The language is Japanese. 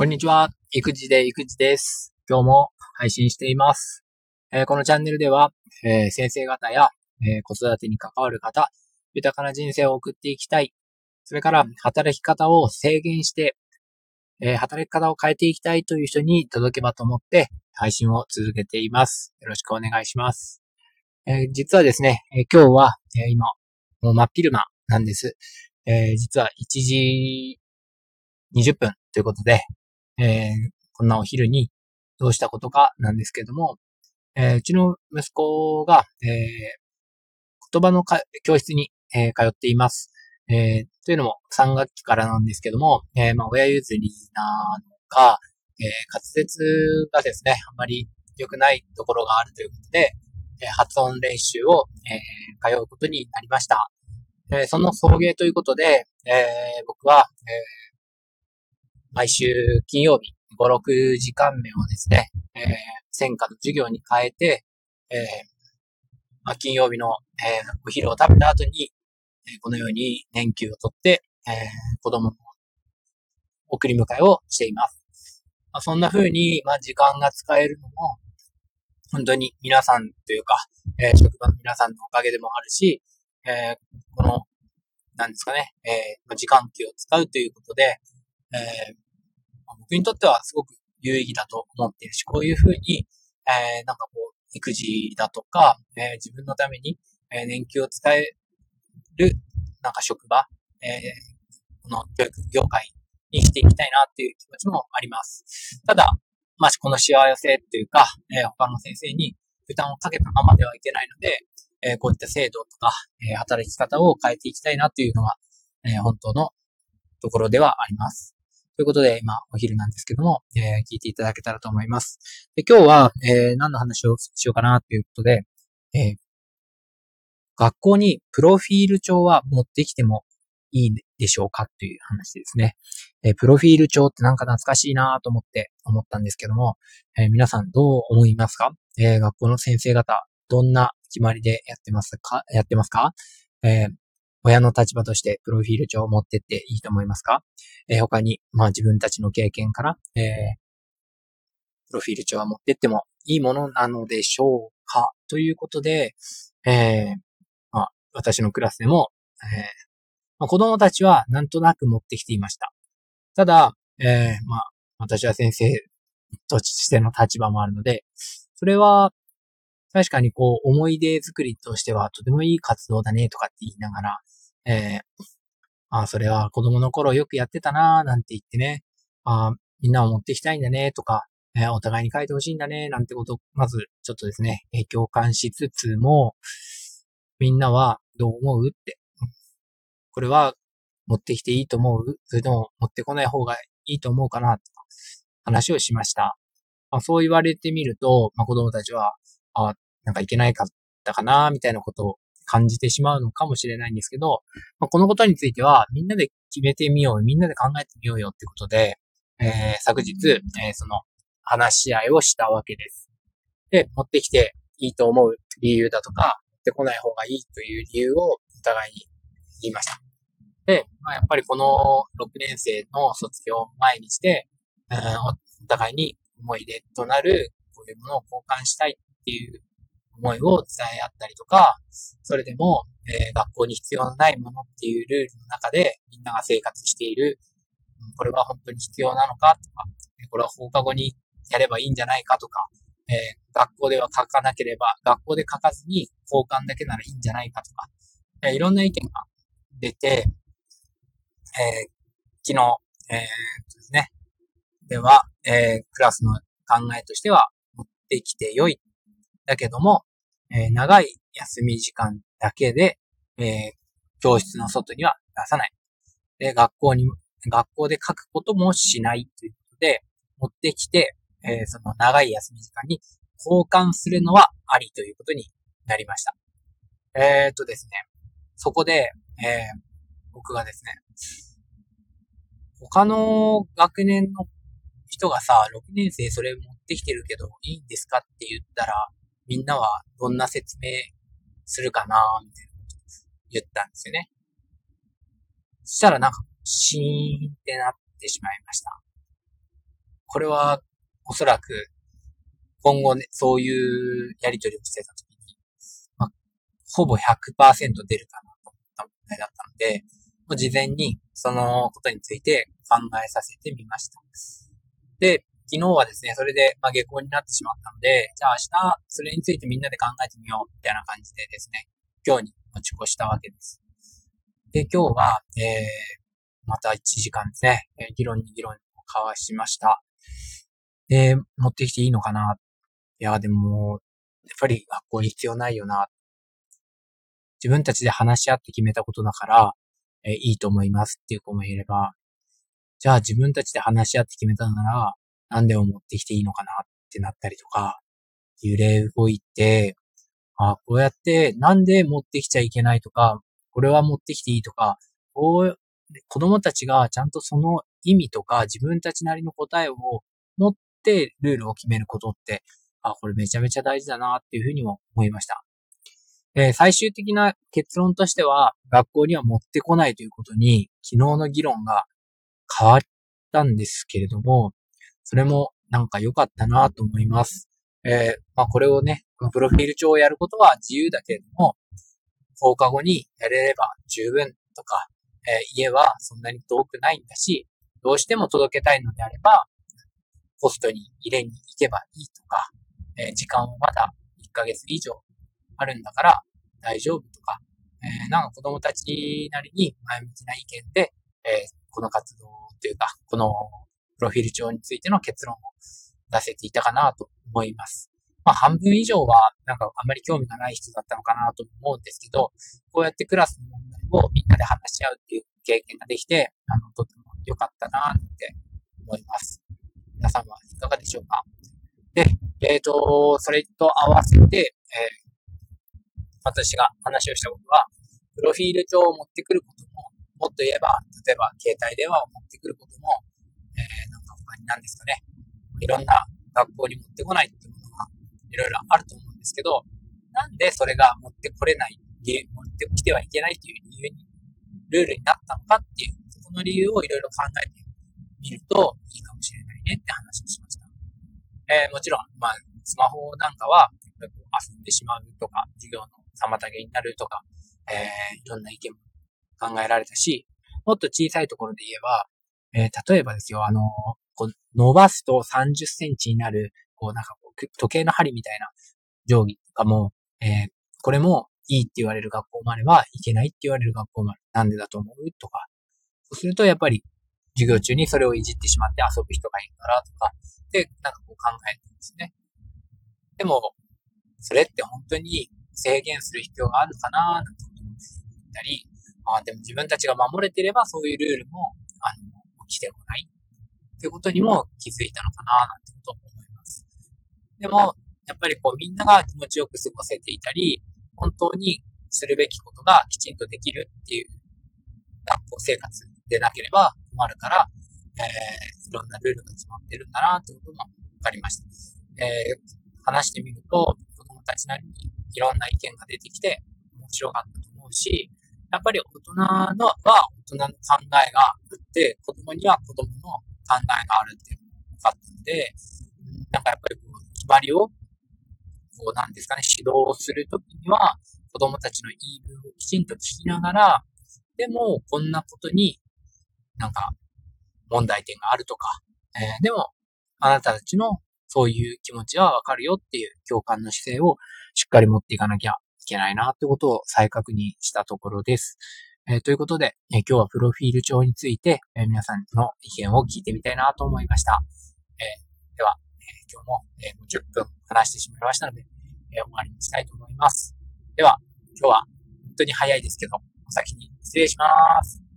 こんにちは。育児で育児です。今日も配信しています。えー、このチャンネルでは、えー、先生方や、えー、子育てに関わる方、豊かな人生を送っていきたい。それから働き方を制限して、え働き方を変えていきたいという人に届けばと思って配信を続けています。よろしくお願いします。え実はですね、え今日は、え今、もう真っ昼間なんです。え実は1時20分ということで、えー、こんなお昼にどうしたことかなんですけども、えー、うちの息子が、えー、言葉の教室に、え通っています。えというのも3学期からなんですけども、えまあ、親譲りなのか、え滑舌がですね、あんまり良くないところがあるということで、え発音練習を、え通うことになりました。えその送迎ということで、え僕は、え毎週金曜日、5、6時間目をですね、えー、専科の授業に変えて、えー、まあ、金曜日の、えー、お昼を食べた後に、えこのように年休を取って、え子供の送り迎えをしています。まあ、そんな風に、まあ、時間が使えるのも、本当に皆さんというか、え職場の皆さんのおかげでもあるし、えこの、なんですかね、えー、時間給を使うということで、えー、僕にとってはすごく有意義だと思っているし、こういうふうに、えー、なんかこう、育児だとか、えー、自分のために、えー、年休を使える、なんか職場、えー、この教育業界にしていきたいなっていう気持ちもあります。ただ、まあ、この幸せっていうか、えー、他の先生に負担をかけたままではいけないので、えー、こういった制度とか、えー、働き方を変えていきたいなというのが、えー、本当のところではあります。ということで、今、お昼なんですけども、えー、聞いていただけたらと思います。で今日は、えー、何の話をしようかなということで、えー、学校にプロフィール帳は持ってきてもいいでしょうかという話ですね。えー、プロフィール帳ってなんか懐かしいなと思って思ったんですけども、えー、皆さんどう思いますか、えー、学校の先生方、どんな決まりでやってますか？やってますか、えー、親の立場としてプロフィール帳を持ってっていいと思いますか、えー、他に、まあ自分たちの経験から、えー、プロフィール帳は持ってってもいいものなのでしょうか？ということで、えー、まあ私のクラスでも、えーまあ、子供たちはなんとなく持ってきていました。ただ、えー、まあ私は先生としての立場もあるので、それは確かにこう、思い出作りとしてはとてもいい活動だねとかって言いながら、えー、あ、それは子供の頃よくやってたなーなんて言ってね、あみんなを持ってきたいんだねとか、えー、お互いに書いてほしいんだねなんてことまずちょっとですね、えー、共感しつつも、みんなはどう思うって。これは持ってきていいと思う？それとも持ってこない方がいいと思うかな？とか話をしました。まあ、そう言われてみると、まあ、子供たちは、あ、なんかいけないかったかな、みたいなことを感じてしまうのかもしれないんですけど、まあ、このことについては、みんなで決めてみよう、みんなで考えてみようよってことで、えー、昨日、えー、その話し合いをしたわけです。で、持ってきていいと思う理由だとか、持ってこない方がいいという理由をお互いに言いました。で、まあ、やっぱりこの6年生の卒業を前にして、えー、お互いに思い出となるこういうものを交換したいっていう思いを伝え合ったりとか、それでも、えー、学校に必要のないものっていうルールの中でみんなが生活している、うんこれは本当に必要なのかとか、これは放課後にやればいいんじゃないかとか、えー、学校では書かなければ、学校で書かずに交換だけならいいんじゃないかとか、えー、いろんな意見が出て、え、昨日、えー、ですね、では、え、クラスの考えとしては、持ってきて良い。だけども、えー、長い休み時間だけで、えー、教室の外には出さない。で、学校に、学校で書くこともしないということで、持ってきて、えー、その長い休み時間に交換するのはありということになりました。えー、っとですね、そこで、え、僕がですね、他の学年の人がさ、6年生それ持ってきてるけどいいんですかって言ったら、みんなはどんな説明するかなみたいなこと言ったんですよね。そしたらなんか、シーンってなってしまいました。これはおそらく今後ね、そういうやり取りをしてた時に、まあ、ほぼ100%出るかなと思った問題だったので、もう事前にそのことについて考えさせてみました。で、昨日はですね、それで、まあ、下校になってしまったので、じゃあ明日、それについてみんなで考えてみよう、みたいな感じでですね、今日に持ち越したわけです。で、今日は、えー、また1時間ですね、え議論に議論を交わしました。で、持ってきていいのかな？いや、でも、やっぱり学校に必要ないよな。自分たちで話し合って決めたことだから、えーいいと思いますっていう子もいれば、じゃあ自分たちで話し合って決めたなら、何でも持ってきていいのかなってなったりとか、揺れ動いて、あこうやってなんで持ってきちゃいけないとか、これは持ってきていいとか、こう、子供たちがちゃんとその意味とか自分たちなりの答えを持ってルールを決めることって、あ、これめちゃめちゃ大事だなっていうふうにも思いました。えー、最終的な結論としては、学校には持ってこないということに、昨日の議論が変わったんですけれども、それもなんか良かったなと思います。えー、まあこれをね、このプロフィール帳をやることは自由だけれども、放課後にやれれば十分とか、えー、家はそんなに遠くないんだし、どうしても届けたいのであれば、ポストに入れに行けばいいとか、えー、時間はまだ1ヶ月以上あるんだから大丈夫とか、えー、なんか子供たちなりに前向きな意見で、えこの活動というか、このプロフィール帳についての結論を出せていたかなと思います。まあ半分以上はなんかあんまり興味がない人だったのかなと思うんですけど、こうやってクラスの問題をみんなで話し合うっていう経験ができて、あの、とても良かったなって思います。皆さんはいかがでしょうか？で、えっ、ー、と、それと合わせて、えー、私が話をしたことは、プロフィール帳を持ってくることも、もっと言えば、例えば携帯電話を持ってくることも、えー、なんか他に何ですかね、いろんな学校に持ってこないっていうものがいろいろあると思うんですけど、なんでそれが持ってこれない、持ってきてはいけないという理由に、ルールになったのかっていう、そこの理由をいろいろ考えてみるといいかもしれないねって話をしました。えー、もちろん、まあ、スマホなんかは、遊んでしまうとか、授業の妨げになるとか、えー、いろんな意見も考えられたし、もっと小さいところで言えば、えー、例えばですよ、あの、こう伸ばすと30センチになる、こうなんかこう時計の針みたいな定規とかも、えー、これもいいって言われる学校もあれば、いけないって言われる学校もある。なんでだと思う？とか。そうするとやっぱり授業中にそれをいじってしまって遊ぶ人がいるからとか、で、なんかこう考えてるんですね。でも、それって本当に制限する必要があるかななんて思ったり、まあでも自分たちが守れてればそういうルールも、あの、起きてこないっていうことにも気づいたのかななんてことを思います。でも、やっぱりこうみんなが気持ちよく過ごせていたり、本当にするべきことがきちんとできるっていう学校生活でなければ困るから、えー、いろんなルールが決まってるんだなってことも分かりました。えー、話してみると、子供たちなりにいろんな意見が出てきて面白かったと思うし、やっぱり大人のは大人の考えがあって、子供には子供の考えがあるっていうのが分かったので、なんかやっぱりこう、決まりを、こうなんですかね、指導するときには、子供たちの言い分をきちんと聞きながら、でも、こんなことになんか問題点があるとか、えー、でも、あなたたちのそういう気持ちはわかるよっていう共感の姿勢をしっかり持っていかなきゃけないなってことを再確認したところです。えー、ということで、えー、今日はプロフィール帳について、えー、皆さんの意見を聞いてみたいなと思いました。えでは、え今日も、えもう10分話してしまいましたので、え終わりにしたいと思います。では、今日は本当に早いですけど、お先に失礼します。